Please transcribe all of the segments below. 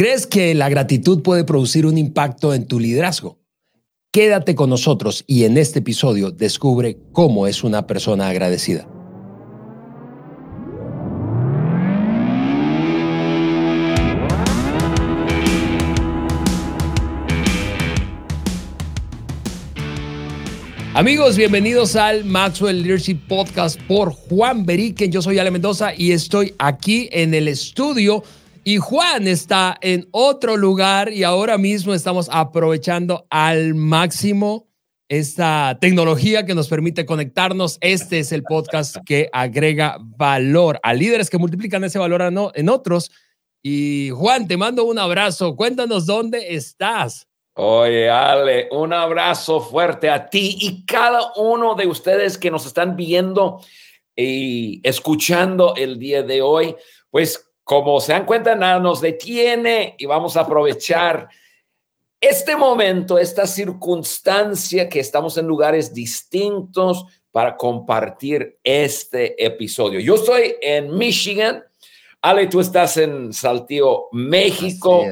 ¿Crees que la gratitud puede producir un impacto en tu liderazgo? Quédate con nosotros y en este episodio descubre cómo es una persona agradecida. Amigos, bienvenidos al Maxwell Leadership Podcast por Juan Beriken. Yo soy Ale Mendoza y estoy aquí en el estudio y Juan está en otro lugar y ahora mismo estamos aprovechando al máximo esta tecnología que nos permite conectarnos. Este es el podcast que agrega valor a líderes que multiplican ese valor en otros. Y Juan, te mando un abrazo. Cuéntanos dónde estás. Oye, Ale, un abrazo fuerte a ti y cada uno de ustedes que nos están viendo y escuchando el día de hoy. Pues como se dan cuenta, nada nos detiene y vamos a aprovechar este momento, esta circunstancia que estamos en lugares distintos para compartir este episodio. Yo estoy en Michigan. Ale, tú estás en Saltillo, México.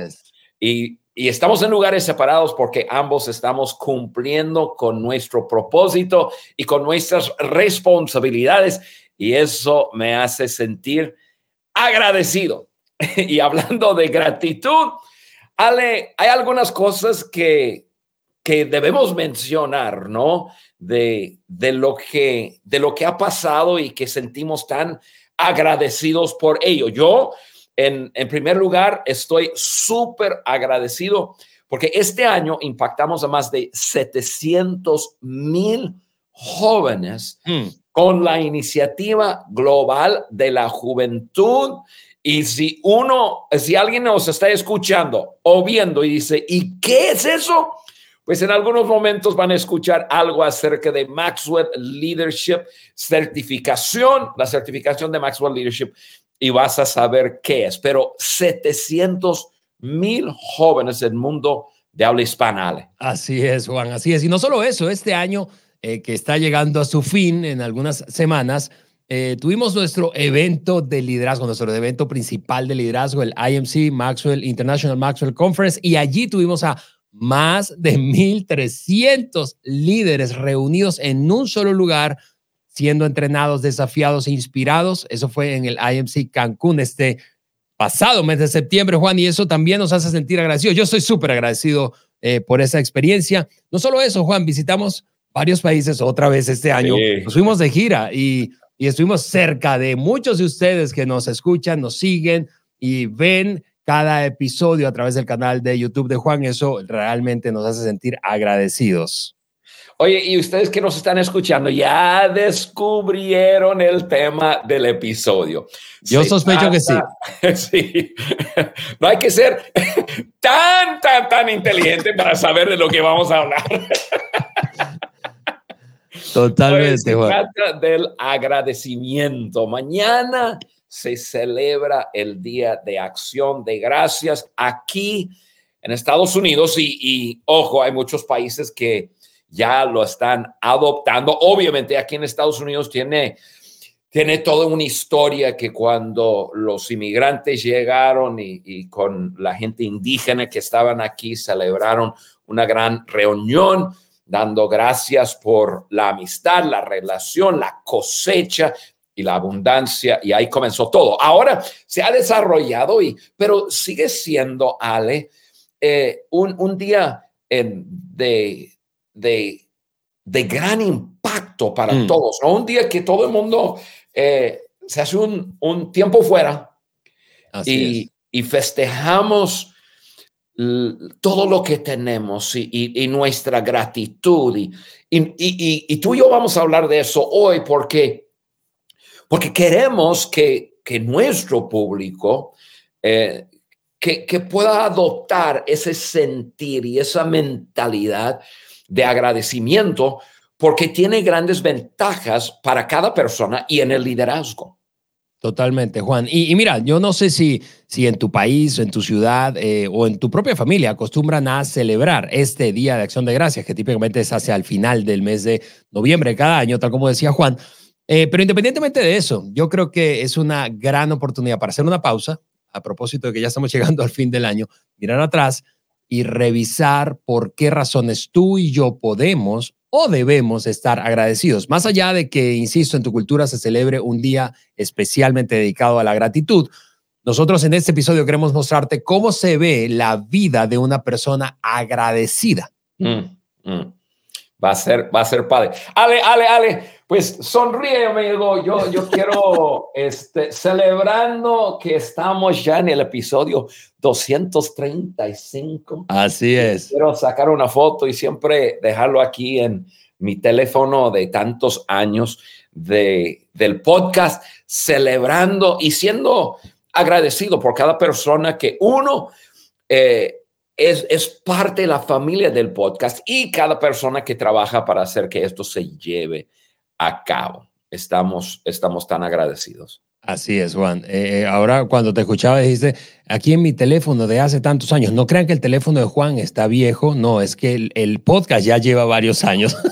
Y, y estamos en lugares separados porque ambos estamos cumpliendo con nuestro propósito y con nuestras responsabilidades. Y eso me hace sentir agradecido. y hablando de gratitud, Ale, hay algunas cosas que, que debemos mencionar, ¿no? De, de, lo que, de lo que ha pasado y que sentimos tan agradecidos por ello. Yo, en, en primer lugar, estoy súper agradecido porque este año impactamos a más de 700 mil jóvenes hmm con la iniciativa global de la juventud. Y si uno, si alguien nos está escuchando o viendo y dice, ¿y qué es eso? Pues en algunos momentos van a escuchar algo acerca de Maxwell Leadership certificación, la certificación de Maxwell Leadership, y vas a saber qué es. Pero 700 mil jóvenes del mundo de habla hispana. Así es, Juan, así es. Y no solo eso, este año eh, que está llegando a su fin en algunas semanas, eh, tuvimos nuestro evento de liderazgo, nuestro evento principal de liderazgo, el IMC Maxwell International Maxwell Conference, y allí tuvimos a más de 1.300 líderes reunidos en un solo lugar, siendo entrenados, desafiados e inspirados. Eso fue en el IMC Cancún este pasado mes de septiembre, Juan, y eso también nos hace sentir agradecidos. Yo estoy súper agradecido eh, por esa experiencia. No solo eso, Juan, visitamos varios países otra vez este año. Nos fuimos de gira y, y estuvimos cerca de muchos de ustedes que nos escuchan, nos siguen y ven cada episodio a través del canal de YouTube de Juan. Eso realmente nos hace sentir agradecidos. Oye, y ustedes que nos están escuchando ya descubrieron el tema del episodio. Yo sospecho que sí. Sí. No hay que ser tan, tan, tan inteligente para saber de lo que vamos a hablar. Totalmente. se trata del agradecimiento. Mañana se celebra el Día de Acción de Gracias aquí en Estados Unidos y, ojo, hay muchos países que ya lo están adoptando. Obviamente aquí en Estados Unidos tiene, tiene toda una historia que cuando los inmigrantes llegaron y, y con la gente indígena que estaban aquí celebraron una gran reunión dando gracias por la amistad, la relación, la cosecha y la abundancia, y ahí comenzó todo. Ahora se ha desarrollado, y, pero sigue siendo, Ale, eh, un, día de, de, de, gran impacto para mm. todos, ¿no? Un día que todo el mundo eh, se hace un, un tiempo fuera y, y festejamos todo lo que tenemos y, nuestra gratitud. Y, tú y yo vamos a hablar de eso hoy porque, porque queremos que, nuestro público eh, que pueda adoptar ese sentir y esa mentalidad de agradecimiento porque tiene grandes ventajas para cada persona y en el liderazgo. Totalmente, Juan. Y, mira, yo no sé si, si en tu país, en tu ciudad eh, o en tu propia familia acostumbran a celebrar este Día de Acción de Gracias, que típicamente es hacia el final del mes de noviembre cada año, tal como decía Juan. Eh, pero independientemente de eso, yo creo que es una gran oportunidad para hacer una pausa a propósito de que ya estamos llegando al fin del año, mirar atrás y revisar por qué razones tú y yo podemos o debemos estar agradecidos. Más allá de que, insisto, en tu cultura se celebre un día especialmente dedicado a la gratitud, nosotros en este episodio queremos mostrarte cómo se ve la vida de una persona agradecida. Mm, mm. Va a ser, va a ser padre. Ale, Ale, Ale, pues sonríe, amigo. Yo, yo quiero, este, celebrando que estamos ya en el episodio 235. Así es. Quiero sacar una foto y siempre dejarlo aquí en mi teléfono de tantos años de, del podcast, celebrando y siendo agradecido por cada persona que uno eh, es, parte de la familia del podcast y cada persona que trabaja para hacer que esto se lleve a cabo. Estamos, estamos tan agradecidos. Así es, Juan. Eh, eh, ahora, cuando te escuchaba, dijiste, aquí en mi teléfono de hace tantos años, no crean que el teléfono de Juan está viejo, no, es que el, el podcast ya lleva varios años.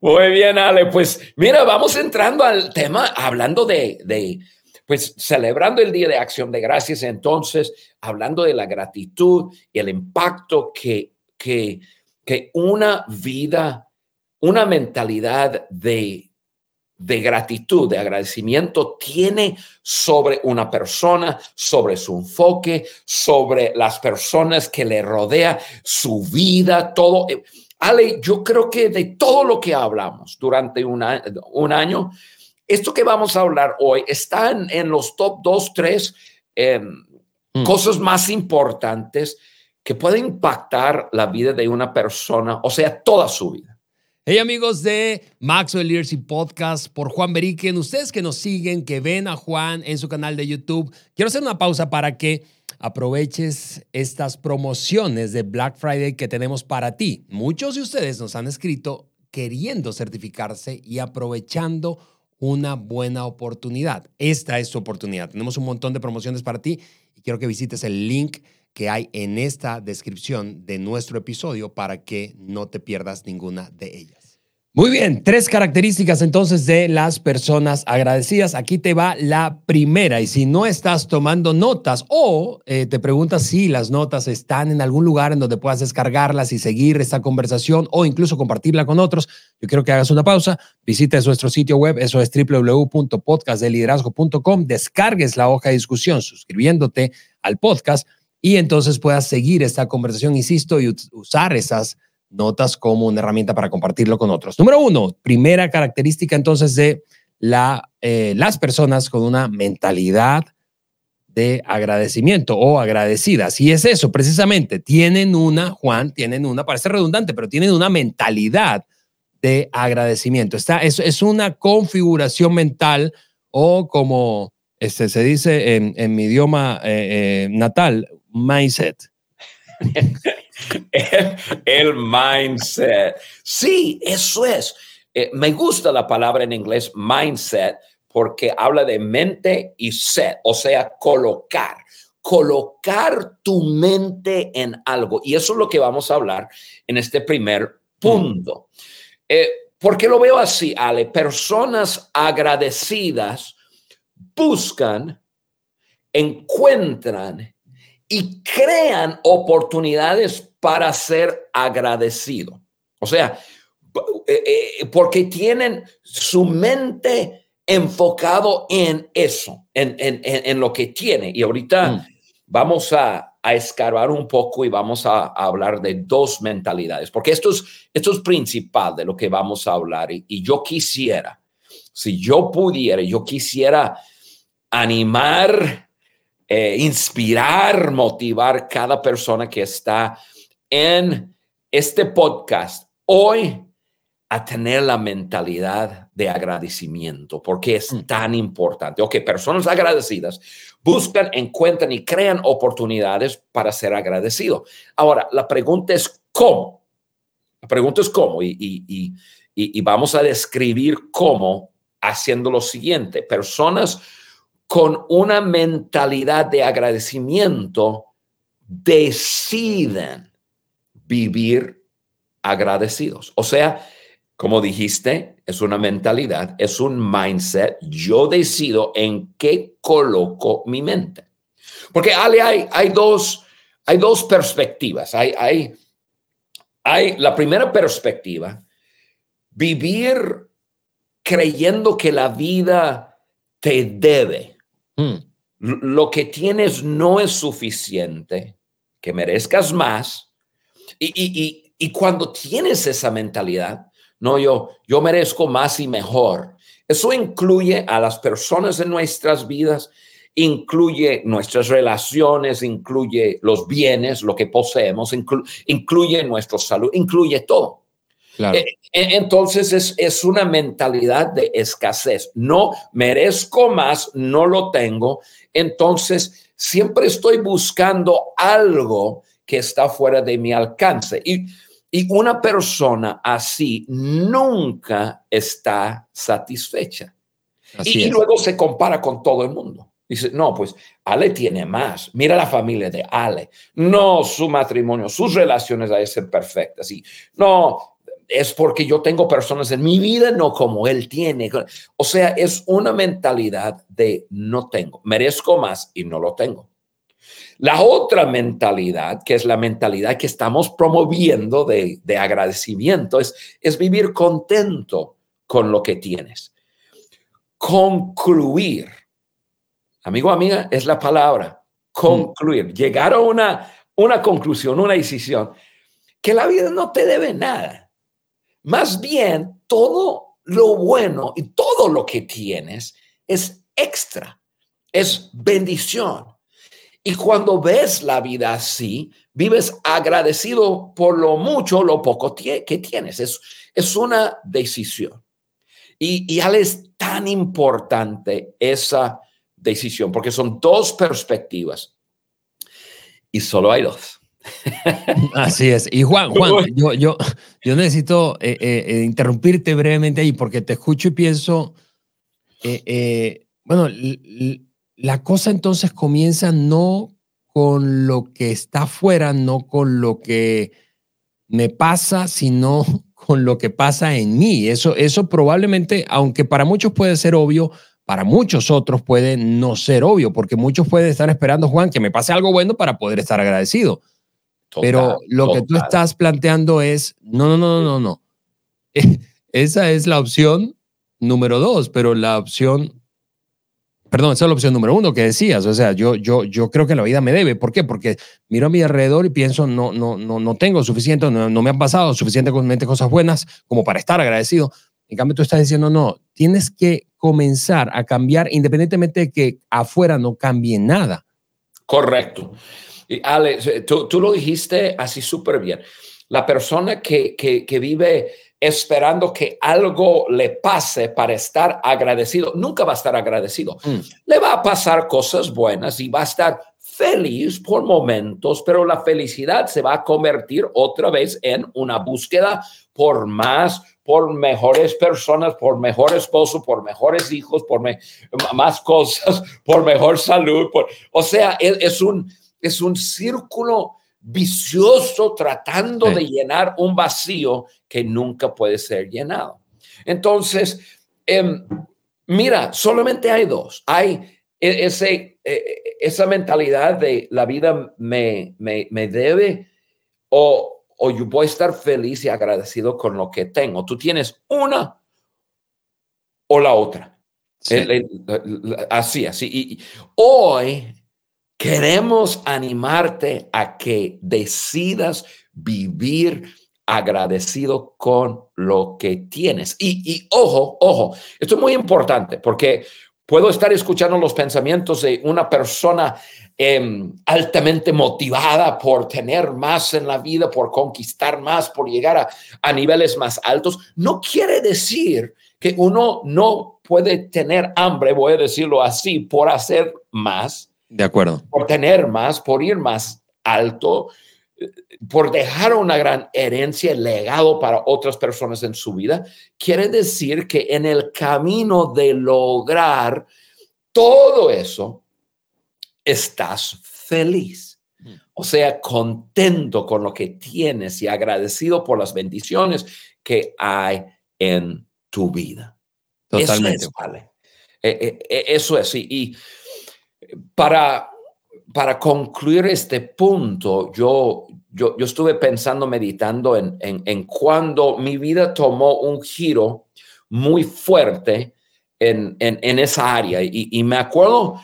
Muy bien, Ale. Pues mira, vamos entrando al tema, hablando de, de pues celebrando el Día de Acción de Gracias, entonces, hablando de la gratitud y el impacto que, que, que una vida, una mentalidad de, de gratitud, de agradecimiento tiene sobre una persona, sobre su enfoque, sobre las personas que le rodea, su vida, todo. Ale, yo creo que de todo lo que hablamos durante un año, esto que vamos a hablar hoy está en, los top 2, 3 em, mm. cosas más importantes que pueden impactar la vida de una persona, o sea, toda su vida. Hey amigos de Maxwell Leadership Podcast por Juan Beriken, ustedes que nos siguen, que ven a Juan en su canal de YouTube, quiero hacer una pausa para que aproveches estas promociones de Black Friday que tenemos para ti. Muchos de ustedes nos han escrito queriendo certificarse y aprovechando una buena oportunidad. Esta es tu oportunidad. Tenemos un montón de promociones para ti y quiero que visites el link que hay en esta descripción de nuestro episodio para que no te pierdas ninguna de ellas. Muy bien, tres características entonces de las personas agradecidas. Aquí te va la primera y si no estás tomando notas o eh, te preguntas si las notas están en algún lugar en donde puedas descargarlas y seguir esta conversación o incluso compartirla con otros, yo quiero que hagas una pausa, visites nuestro sitio web, eso es www.podcastdeliderazgo.com, descargues la hoja de discusión suscribiéndote al podcast y entonces puedas seguir esta conversación, insisto, y usar esas notas como una herramienta para compartirlo con otros. Número uno, primera característica entonces de la, eh, las personas con una mentalidad de agradecimiento o agradecidas. Y es eso, precisamente, tienen una, Juan, tienen una, parece redundante, pero tienen una mentalidad de agradecimiento. Está, es, es una configuración mental o como este, se dice en, mi idioma eh, eh, natal, mindset. el, mindset. Sí, eso es. Eh, me gusta la palabra en inglés mindset porque habla de mente y set, o sea, colocar, colocar tu mente en algo. Y eso es lo que vamos a hablar en este primer punto. Eh, porque lo veo así, Ale? Personas agradecidas buscan, encuentran y crean oportunidades para ser agradecido. O sea, eh, eh, porque tienen su mente enfocado en eso, en, lo que tiene. Y ahorita mm. vamos a, a, escarbar un poco y vamos a, hablar de dos mentalidades, porque esto es, esto es principal de lo que vamos a hablar. Y, y yo quisiera, si yo pudiera, yo quisiera animar eh, inspirar, motivar cada persona que está en este podcast hoy a tener la mentalidad de agradecimiento, porque es mm. tan importante. Ok, personas agradecidas buscan, encuentran y crean oportunidades para ser agradecidos. Ahora, la pregunta es cómo. La pregunta es cómo y, y, y, y vamos a describir cómo haciendo lo siguiente. Personas con una mentalidad de agradecimiento, deciden vivir agradecidos. O sea, como dijiste, es una mentalidad, es un mindset. Yo decido en qué coloco mi mente. Porque Ale, hay, dos, hay dos perspectivas. Hay, hay la primera perspectiva, vivir creyendo que la vida te debe. Hmm. Lo que tienes no es suficiente, que merezcas más. Y, cuando tienes esa mentalidad, no, yo, yo merezco más y mejor. Eso incluye a las personas en nuestras vidas, incluye nuestras relaciones, incluye los bienes, lo que poseemos, incluye nuestra salud, incluye todo. Eh, eh, entonces es, es, una mentalidad de escasez. No merezco más, no lo tengo. Entonces siempre estoy buscando algo que está fuera de mi alcance. Y, y una persona así nunca está satisfecha. y, luego se compara con todo el mundo. Dice, no, pues Ale tiene más. Mira la familia de Ale. No, su matrimonio, sus relaciones deben ser perfectas. Y no, es porque yo tengo personas en mi vida, no como él tiene. O sea, es una mentalidad de no tengo, merezco más y no lo tengo. La otra mentalidad, que es la mentalidad que estamos promoviendo de, de agradecimiento, es, es vivir contento con lo que tienes. Concluir. Amigo, amiga, es la palabra. Concluir. Llegar a una, una conclusión, una decisión, que la vida no te debe nada más bien, todo lo bueno y todo lo que tienes es extra, es bendición. Y cuando ves la vida así, vives agradecido por lo mucho lo poco que tienes. Es, es una decisión. Y, y es tan importante esa decisión, porque son dos perspectivas y solo hay dos. Así es. Y Juan, Juan, yo, yo, yo necesito eh, eh, eh, interrumpirte brevemente ahí porque te escucho y pienso, bueno, la cosa entonces comienza no con lo que está afuera, no con lo que me pasa, sino con lo que pasa en mí. Eso, eso probablemente, aunque para muchos puede ser obvio, para muchos otros puede no ser obvio, porque muchos pueden estar esperando, Juan, que me pase algo bueno para poder estar agradecido. Pero lo que tú estás planteando es, no, no, no, no, no. esa es la opción número dos, pero la opción, perdón, esa es la opción número uno que decías. O sea, yo, yo, yo creo que la vida me debe. ¿Por qué? Porque miro a mi alrededor y pienso, no, no, no, no tengo suficiente, no, no me han pasado suficientemente cosas buenas como para estar agradecido. En cambio, tú estás diciendo, no, tienes que comenzar a cambiar independientemente de que afuera no cambie nada. Correcto. Ale, tú, tú lo dijiste así súper bien. La persona que, que, vive esperando que algo le pase para estar agradecido, nunca va a estar agradecido. Mm. Le va a pasar cosas buenas y va a estar feliz por momentos, pero la felicidad se va a convertir otra vez en una búsqueda por más, por mejores personas, por mejor esposo, por mejores hijos, por más cosas, por mejor salud. Por, o sea, es un, es un círculo vicioso tratando de llenar un vacío que nunca puede ser llenado. Entonces, em, mira, solamente hay dos. Hay e, ese, e, esa mentalidad de la vida me, me, debe o, o, yo voy a estar feliz y agradecido con lo que tengo. Tú tienes una o la otra. así, así. Y hoy Queremos animarte a que decidas vivir agradecido con lo que tienes. Y, ojo, ojo, esto es muy importante porque puedo estar escuchando los pensamientos de una persona em, altamente motivada por tener más en la vida, por conquistar más, por llegar a, a niveles más altos. No quiere decir que uno no puede tener hambre, voy a decirlo así, por hacer más de acuerdo. Por tener más, por ir más alto, por dejar una gran herencia, legado para otras personas en su vida, quiere decir que en el camino de lograr todo eso, estás feliz. Mm. O sea, contento con lo que tienes y agradecido por las bendiciones que hay en tu vida. Totalmente. Eso es, vale. Eh, eh, eso es. Y, para, para concluir este punto, yo, yo, yo estuve pensando, meditando en, en, cuando mi vida tomó un giro muy fuerte en, en esa área. Y, y, me acuerdo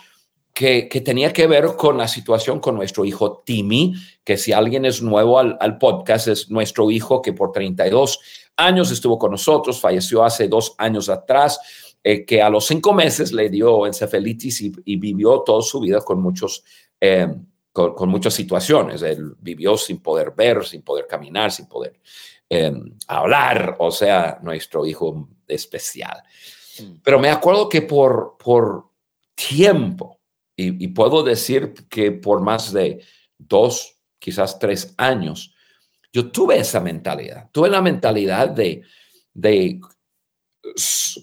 que, que, tenía que ver con la situación con nuestro hijo Timmy, que si alguien es nuevo al, al podcast, es nuestro hijo que por 32 años estuvo con nosotros, falleció hace dos años atrás eh, que a los cinco meses le dio encefalitis y, vivió toda su vida con, muchos, eh, con, muchas situaciones. Él vivió sin poder ver, sin poder caminar, sin poder eh, hablar, o sea, nuestro hijo especial. Mm. Pero me acuerdo que por, por tiempo, y, y puedo decir que por más de dos, quizás tres años, yo tuve esa mentalidad, tuve la mentalidad de, de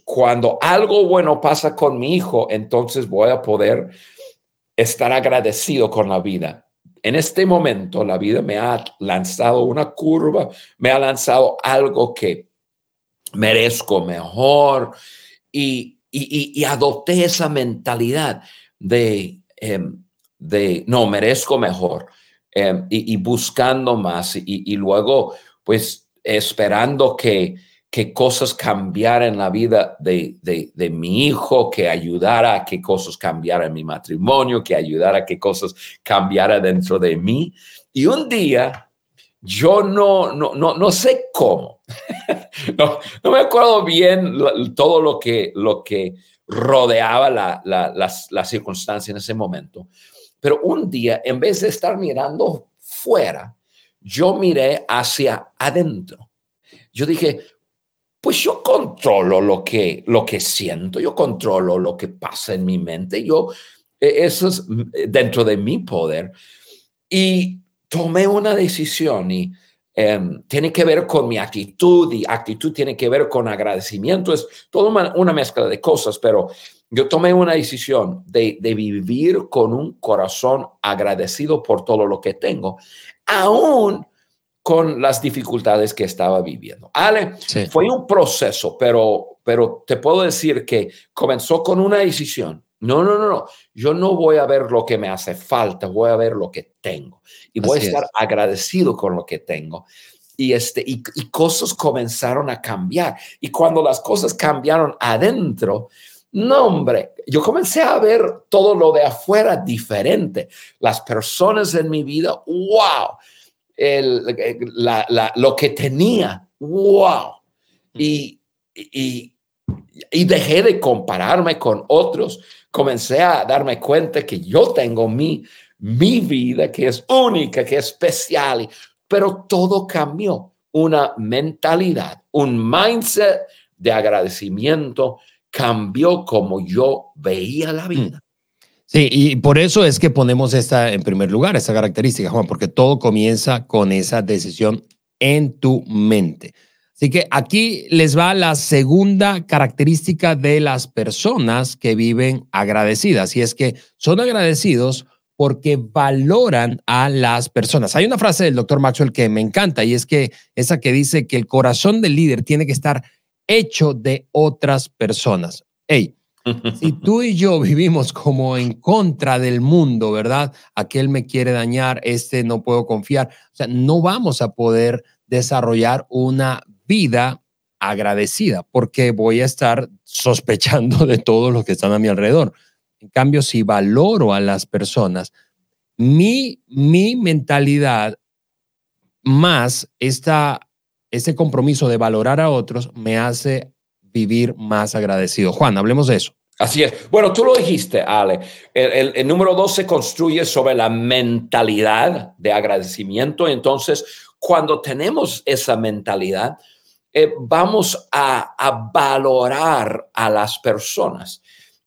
cuando algo bueno pasa con mi hijo, entonces voy a poder estar agradecido con la vida. En este momento, la vida me ha lanzado una curva, me ha lanzado algo que merezco mejor y, adopté esa mentalidad de, em, no, merezco mejor em, y, buscando más y luego, pues, esperando que que cosas cambiaran en la vida de, de, mi hijo, que ayudara a que cosas cambiaran en mi matrimonio, que ayudara a que cosas cambiaran dentro de mí. Y un día, yo no, no, no, no sé cómo, no, no, me acuerdo bien todo lo que, lo que rodeaba la, la, la circunstancia en ese momento, pero un día, en vez de estar mirando fuera, yo miré hacia adentro. Yo dije, pues yo controlo lo que, lo que siento, yo controlo lo que pasa en mi mente, yo, e, eso es mm, dentro de mi poder. Y tomé una decisión y em, tiene que ver con mi actitud y actitud tiene que ver con agradecimiento, es toda una, una mezcla de cosas, pero yo tomé una decisión de, de, vivir con un corazón agradecido por todo lo que tengo, aún con las dificultades que estaba viviendo. Ale, fue un proceso, pero, pero te puedo decir que comenzó con una decisión. No, no, no, no. Yo no voy a ver lo que me hace falta, voy a ver lo que tengo y voy a estar agradecido con lo que tengo. Y, este, y, y cosas comenzaron a cambiar. Y cuando las cosas cambiaron adentro, no, hombre, yo comencé a ver todo lo de afuera diferente. Las personas en mi vida, wow, el, la, lo que tenía. ¡Wow! Y, y, y dejé de compararme con otros. Comencé a darme cuenta que yo tengo mi, mi vida, que es única, que es especial, pero todo cambió. Una mentalidad, un mindset de agradecimiento cambió como yo veía la vida. Sí, y por eso es que ponemos esta en primer lugar, esta característica, Juan, porque todo comienza con esa decisión en tu mente. Así que aquí les va la segunda característica de las personas que viven agradecidas, y es que son agradecidos porque valoran a las personas. Hay una frase del doctor Maxwell que me encanta y es que esa que dice que el corazón del líder tiene que estar hecho de otras personas. Hey, si tú y yo vivimos como en contra del mundo, ¿verdad? Aquel me quiere dañar, este no puedo confiar. O sea, no vamos a poder desarrollar una vida agradecida porque voy a estar sospechando de todos los que están a mi alrededor. En cambio, si valoro a las personas, mi, mi mentalidad más esta, este compromiso de valorar a otros me hace vivir más agradecido. Juan, hablemos de eso. Así es. Bueno, tú lo dijiste, Ale. El, número dos se construye sobre la mentalidad de agradecimiento. Entonces, cuando tenemos esa mentalidad, eh, vamos a, valorar a las personas.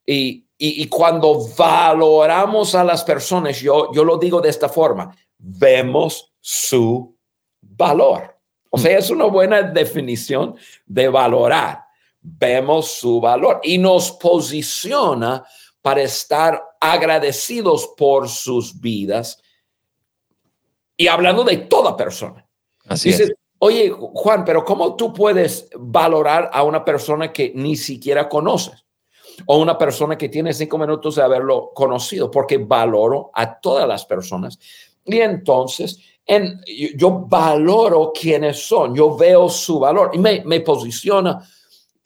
Y, cuando valoramos a las personas, yo, yo lo digo de esta forma, vemos su valor. O sea, es una buena definición de valorar vemos su valor y nos posiciona para estar agradecidos por sus vidas. Y hablando de toda persona. Así es. Oye, Juan, pero ¿cómo tú puedes valorar a una persona que ni siquiera conoces? O una persona que tiene cinco minutos de haberlo conocido, porque valoro a todas las personas. Y entonces, en, yo valoro quiénes son, yo veo su valor y me, me posiciona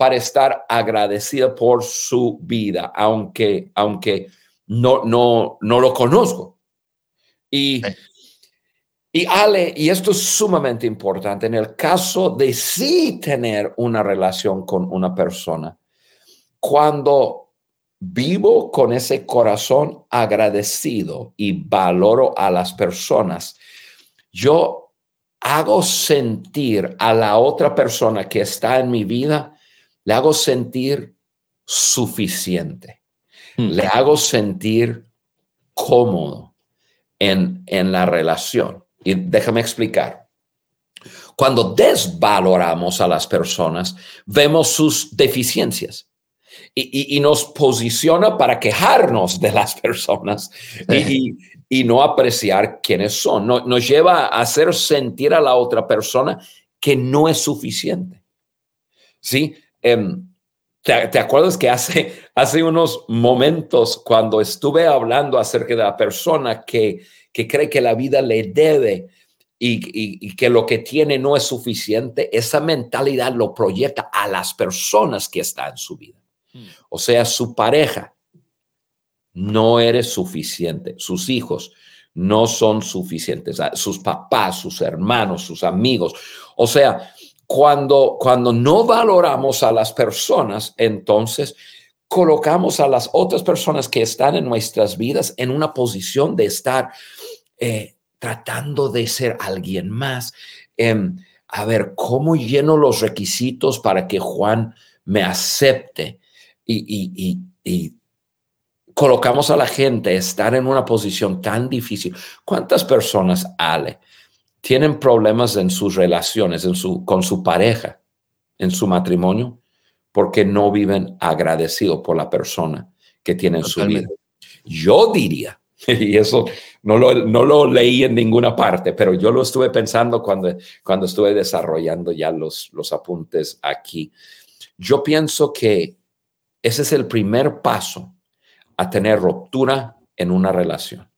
para estar agradecida por su vida, aunque, aunque no, no, no lo conozco. Y y Ale, y esto es sumamente importante, en el caso de sí tener una relación con una persona, cuando vivo con ese corazón agradecido y valoro a las personas, yo hago sentir a la otra persona que está en mi vida, le hago sentir suficiente, hmm. le hago sentir cómodo en, en la relación. Y déjame explicar. Cuando desvaloramos a las personas, vemos sus deficiencias y, nos posiciona para quejarnos de las personas y, no apreciar quiénes son. nos lleva a hacer sentir a la otra persona que no es suficiente. ¿Sí? Em, ¿te, acuerdas que hace, hace unos momentos cuando estuve hablando acerca de la persona que que cree que la vida le debe y, que lo que tiene no es suficiente, esa mentalidad lo proyecta a las personas que están en su vida. Hmm. O sea, su pareja no eres suficiente, sus hijos no son suficientes, sus papás, sus hermanos, sus amigos. O sea, cuando, cuando no valoramos a las personas, entonces colocamos a las otras personas que están en nuestras vidas en una posición de estar eh, tratando de ser alguien más. Em, a ver, ¿cómo lleno los requisitos para que Juan me acepte? Y, y, colocamos a la gente a estar en una posición tan difícil. ¿Cuántas personas, Ale, tienen problemas en sus relaciones, en su, con su pareja, en su matrimonio? porque no viven agradecidos por la persona que tienen su vida. Yo diría, y eso no lo, no lo leí en ninguna parte, pero yo lo estuve pensando cuando, cuando estuve desarrollando ya los, los apuntes aquí. Yo pienso que ese es el primer paso a tener ruptura en una relación.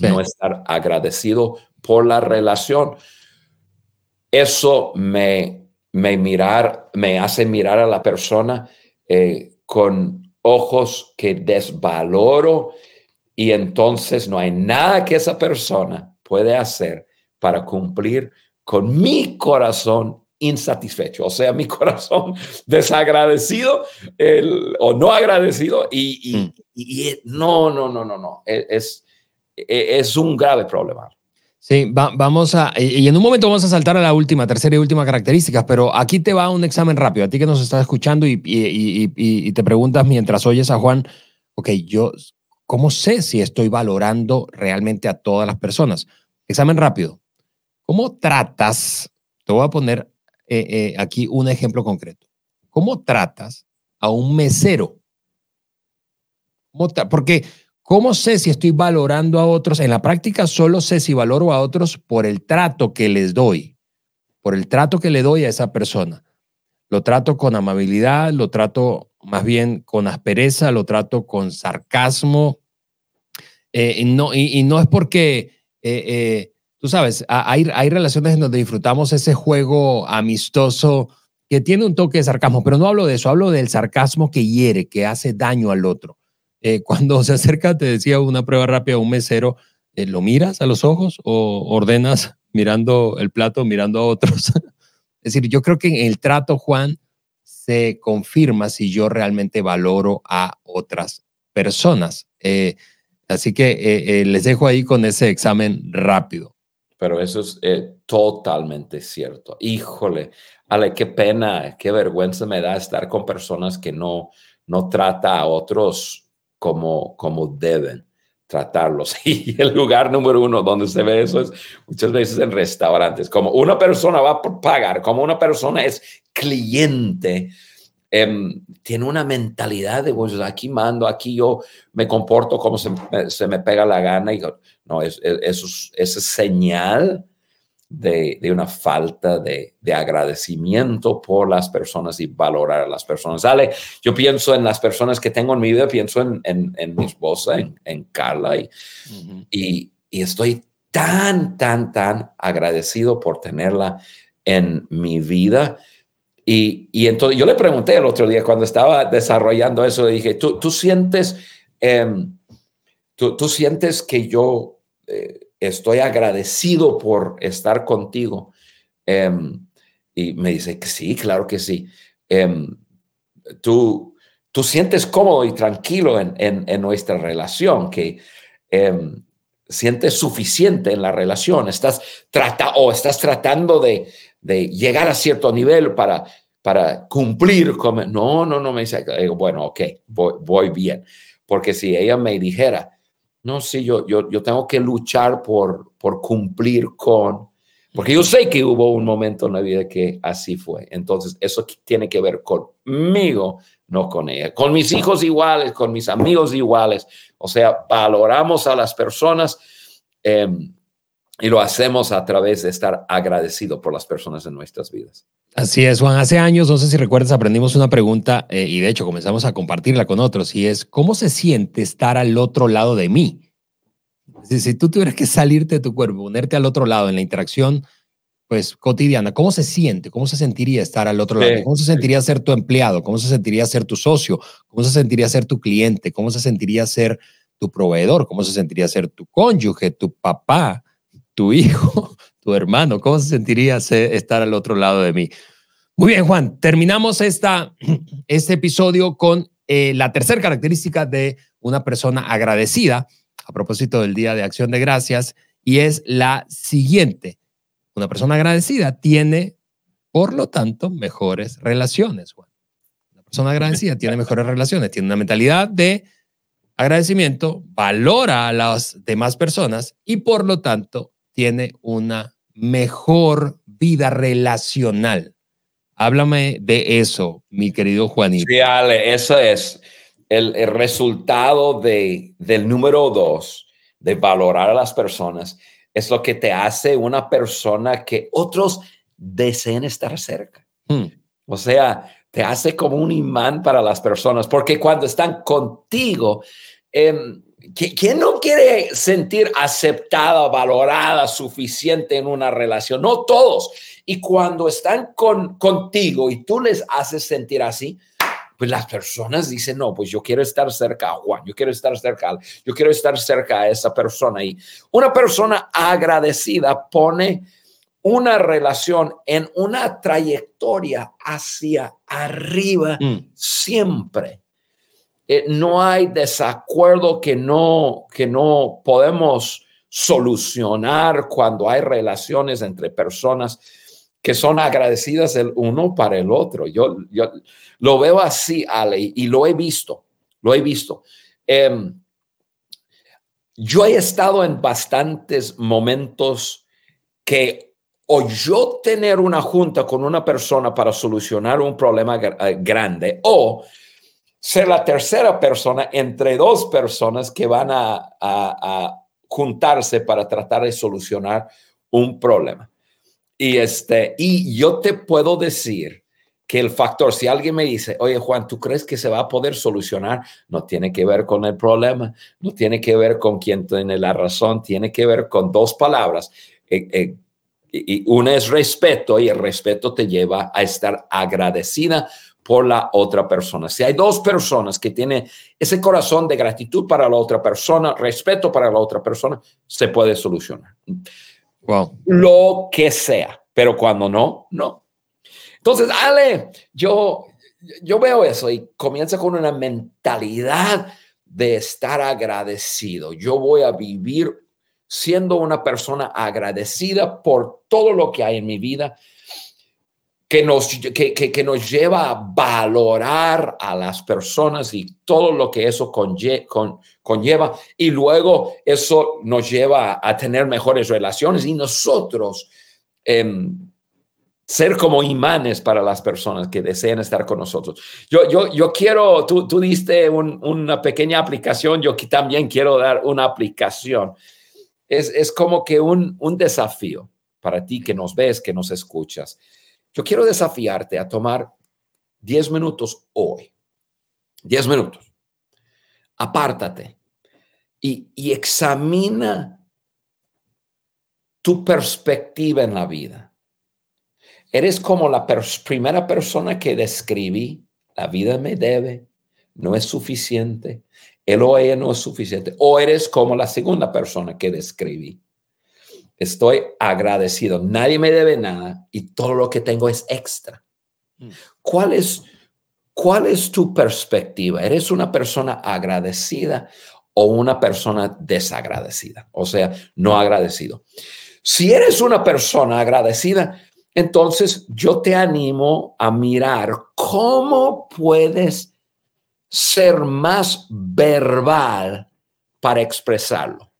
No estar agradecido por la relación. Eso me me, mirar, me hace mirar a la persona eh, con ojos que desvaloro y entonces no hay nada que esa persona puede hacer para cumplir con mi corazón insatisfecho, o sea, mi corazón desagradecido o no agradecido y, y, mm. no, no, no, no, no, e, es, e, es un grave problema. Sí, vamos a, y en un momento vamos a saltar a la última, tercera y última característica, pero aquí te va un examen rápido, a ti que nos estás escuchando y, y, te preguntas mientras oyes a Juan, ok, yo, ¿cómo sé si estoy valorando realmente a todas las personas? Examen rápido. ¿Cómo tratas? Te voy a poner eh, eh, aquí un ejemplo concreto. ¿Cómo tratas a un mesero? Porque ¿Cómo sé si estoy valorando a otros? En la práctica solo sé si valoro a otros por el trato que les doy, por el trato que le doy a esa persona. Lo trato con amabilidad, lo trato más bien con aspereza, lo trato con sarcasmo. Eh, y, no, y, no es porque, eh, eh, tú sabes, hay, hay relaciones en donde disfrutamos ese juego amistoso que tiene un toque de sarcasmo, pero no hablo de eso, hablo del sarcasmo que hiere, que hace daño al otro. Eh, cuando se acerca, te decía una prueba rápida, un mesero, eh, ¿lo miras a los ojos o ordenas mirando el plato, mirando a otros? es decir, yo creo que en el trato, Juan, se confirma si yo realmente valoro a otras personas. Eh, así que les dejo ahí con ese examen rápido. Pero eso es totalmente cierto. Híjole, Ale, qué pena, qué vergüenza me da estar con personas que no, no trata a otros como, como deben tratarlos. Y el lugar número uno donde se ve eso es muchas veces en restaurantes, como una persona va a pagar, como una persona es cliente, em, tiene una mentalidad de, pues aquí mando, aquí yo me comporto como se, se me pega la gana y no, es, es, es, es señal de, una falta de, agradecimiento por las personas y valorar a las personas. Dale, yo pienso en las personas que tengo en mi vida, pienso en, mi esposa, en, Carla, y, y, estoy tan, tan, tan agradecido por tenerla en mi vida. Y, entonces yo le pregunté el otro día cuando estaba desarrollando eso, le dije, ¿tú, tú sientes, em, tú, tú, sientes que yo... Eh, estoy agradecido por estar contigo. Em, y me dice que sí, claro que sí. Em, tú, tú sientes cómodo y tranquilo en, nuestra relación, que em, sientes suficiente en la relación, estás, trata, o estás tratando de, llegar a cierto nivel para, para cumplir con... No, no, no, me dice, bueno, ok, voy, voy bien. Porque si ella me dijera, no, sí, yo, yo, yo tengo que luchar por, por cumplir con, porque yo sé que hubo un momento en la vida que así fue. Entonces, eso tiene que ver conmigo, no con ella. Con mis hijos iguales, con mis amigos iguales. O sea, valoramos a las personas em, y lo hacemos a través de estar agradecido por las personas en nuestras vidas. Así es, Juan. Hace años, no sé si recuerdas, aprendimos una pregunta eh, y de hecho comenzamos a compartirla con otros y es, ¿cómo se siente estar al otro lado de mí? Si, si tú tuvieras que salirte de tu cuerpo, ponerte al otro lado en la interacción pues cotidiana, ¿cómo se siente? ¿Cómo se sentiría estar al otro lado? ¿Cómo se sentiría ser tu empleado? ¿Cómo se sentiría ser tu socio? ¿Cómo se sentiría ser tu cliente? ¿Cómo se sentiría ser tu proveedor? ¿Cómo se sentiría ser tu cónyuge, tu papá, tu hijo, tu hermano? ¿Cómo se sentiría estar al otro lado de mí? Muy bien, Juan, terminamos esta, este episodio con eh, la tercera característica de una persona agradecida a propósito del Día de Acción de Gracias y es la siguiente. Una persona agradecida tiene, por lo tanto, mejores relaciones. Juan. Una persona agradecida tiene mejores relaciones, tiene una mentalidad de agradecimiento, valora a las demás personas y, por lo tanto, tiene una mejor vida relacional. Háblame de eso, mi querido Juanito. Sí, Ale, eso es el, resultado de, del número dos, de valorar a las personas, es lo que te hace una persona que otros deseen estar cerca. Hmm. O sea, te hace como un imán para las personas, porque cuando están contigo, eh, ¿Quién no quiere sentir aceptada, valorada, suficiente en una relación? No todos. Y cuando están con, contigo y tú les haces sentir así, pues las personas dicen, no, pues yo quiero estar cerca a Juan, yo quiero estar cerca, yo quiero estar cerca a esa persona. Y una persona agradecida pone una relación en una trayectoria hacia arriba mm. siempre. Eh, no hay desacuerdo que no, que no podemos solucionar cuando hay relaciones entre personas que son agradecidas el uno para el otro. Yo, yo lo veo así, Ale, y lo he visto, lo he visto. Em, yo he estado en bastantes momentos que o yo tener una junta con una persona para solucionar un problema eh, grande o ser la tercera persona entre dos personas que van a, juntarse para tratar de solucionar un problema. Y, este, y yo te puedo decir que el factor, si alguien me dice, oye Juan, ¿tú crees que se va a poder solucionar? No tiene que ver con el problema, no tiene que ver con quién tiene la razón, tiene que ver con dos palabras. Eh, eh, y una es respeto y el respeto te lleva a estar agradecida por la otra persona. Si hay dos personas que tienen ese corazón de gratitud para la otra persona, respeto para la otra persona, se puede solucionar. Wow. Lo que sea, pero cuando no, no. Entonces, Ale, yo, yo veo eso y comienza con una mentalidad de estar agradecido. Yo voy a vivir siendo una persona agradecida por todo lo que hay en mi vida que nos, que, nos lleva a valorar a las personas y todo lo que eso conlleva. Y luego eso nos lleva a tener mejores relaciones y nosotros em, ser como imanes para las personas que desean estar con nosotros. Yo, yo, yo quiero, tú, tú diste una pequeña aplicación, yo también quiero dar una aplicación. Es, es como que un, un desafío para ti que nos ves, que nos escuchas. Yo quiero desafiarte a tomar 10 minutos hoy. 10 minutos. Apártate y, examina tu perspectiva en la vida. Eres como la primera persona que describí, la vida me debe, no es suficiente, el o ella no es suficiente. O eres como la segunda persona que describí. Estoy agradecido, nadie me debe nada y todo lo que tengo es extra. Mm. ¿Cuál es, cuál es tu perspectiva? ¿Eres una persona agradecida o una persona desagradecida? O sea, no agradecido. Si eres una persona agradecida, entonces yo te animo a mirar cómo puedes ser más verbal para expresarlo.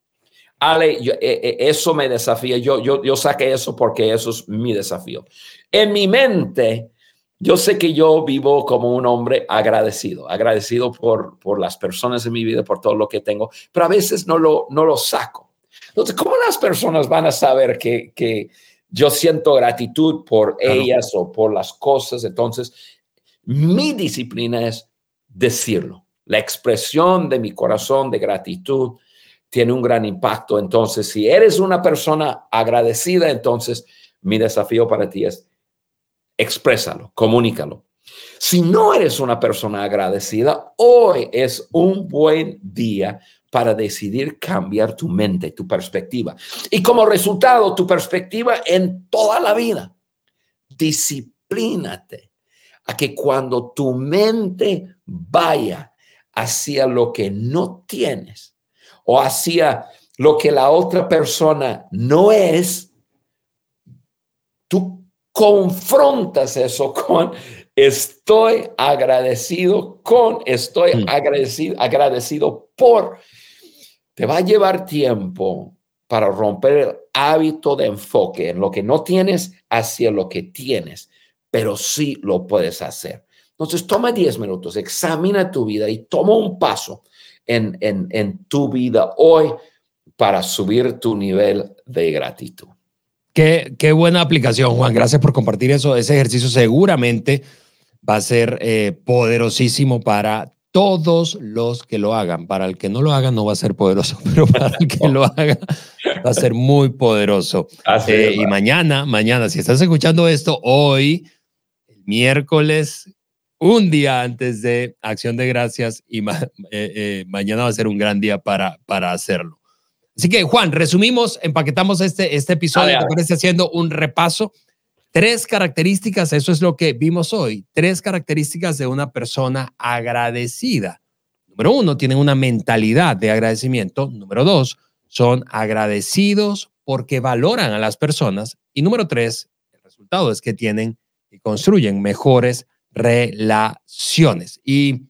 Ale, eh, eh, eso me desafía. Yo, yo, yo saqué eso porque eso es mi desafío. En mi mente, yo sé que yo vivo como un hombre agradecido, agradecido por, por las personas en mi vida, por todo lo que tengo, pero a veces no lo, no lo saco. Entonces, ¿cómo las personas van a saber que, que yo siento gratitud por ellas o por las cosas? Entonces, mi disciplina es decirlo. La expresión de mi corazón de gratitud tiene un gran impacto. Entonces, si eres una persona agradecida, entonces mi desafío para ti es exprésalo, comunícalo. Si no eres una persona agradecida, hoy es un buen día para decidir cambiar tu mente, tu perspectiva. Y como resultado, tu perspectiva en toda la vida. Disciplínate a que cuando tu mente vaya hacia lo que no tienes o hacia lo que la otra persona no es, tú confrontas eso con estoy agradecido con, estoy mm. agradecido, agradecido por. Te va a llevar tiempo para romper el hábito de enfoque en lo que no tienes hacia lo que tienes pero sí lo puedes hacer. Entonces, toma 10 minutos, examina tu vida y toma un paso en, en, tu vida hoy para subir tu nivel de gratitud. Qué, qué, buena aplicación, Juan. Gracias por compartir eso. Ese ejercicio seguramente va a ser eh, poderosísimo para todos los que lo hagan. Para el que no lo haga no va a ser poderoso, pero para el que lo haga va a ser muy poderoso. Eh, y mañana, mañana, si estás escuchando esto, hoy miércoles, un día antes de Acción de Gracias y eh, eh, mañana va a ser un gran día para, para hacerlo. Así que, Juan, resumimos, empaquetamos este, este episodio, te parece haciendo un repaso. Tres características, eso es lo que vimos hoy, tres características de una persona agradecida. Número uno, tienen una mentalidad de agradecimiento. Número dos, son agradecidos porque valoran a las personas. Y número tres, el resultado es que tienen y construyen mejores relaciones. Y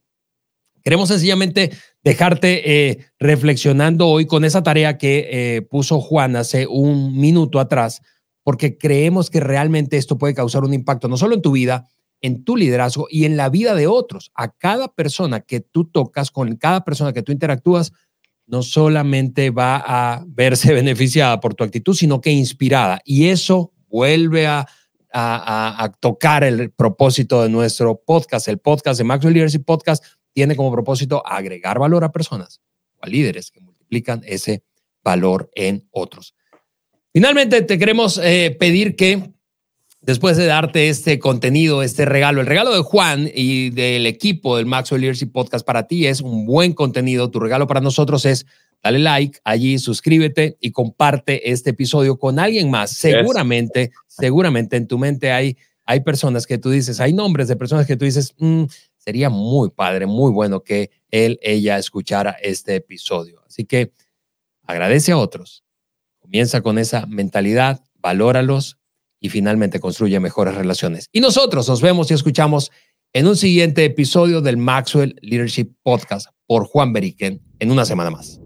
queremos sencillamente dejarte eh, reflexionando hoy con esa tarea que eh, puso Juan hace un minuto atrás, porque creemos que realmente esto puede causar un impacto no solo en tu vida, en tu liderazgo y en la vida de otros. A cada persona que tú tocas, con cada persona que tú interactúas, no solamente va a verse beneficiada por tu actitud, sino que inspirada. Y eso vuelve a a, tocar el propósito de nuestro podcast. El podcast de Maxwell Leadership Podcast tiene como propósito agregar valor a personas o a líderes que multiplican ese valor en otros. Finalmente, te queremos eh, pedir que después de darte este contenido, este regalo, el regalo de Juan y del equipo del Maxwell Leadership Podcast para ti es un buen contenido. Tu regalo para nosotros es dale like allí, suscríbete y comparte este episodio con alguien más. Seguramente, seguramente en tu mente hay, hay personas que tú dices, hay nombres de personas que tú dices, mm, sería muy padre, muy bueno que él, ella escuchara este episodio. Así que agradece a otros, comienza con esa mentalidad, valóralos y finalmente construye mejores relaciones. Y nosotros nos vemos y escuchamos en un siguiente episodio del Maxwell Leadership Podcast por Juan Beriken en una semana más.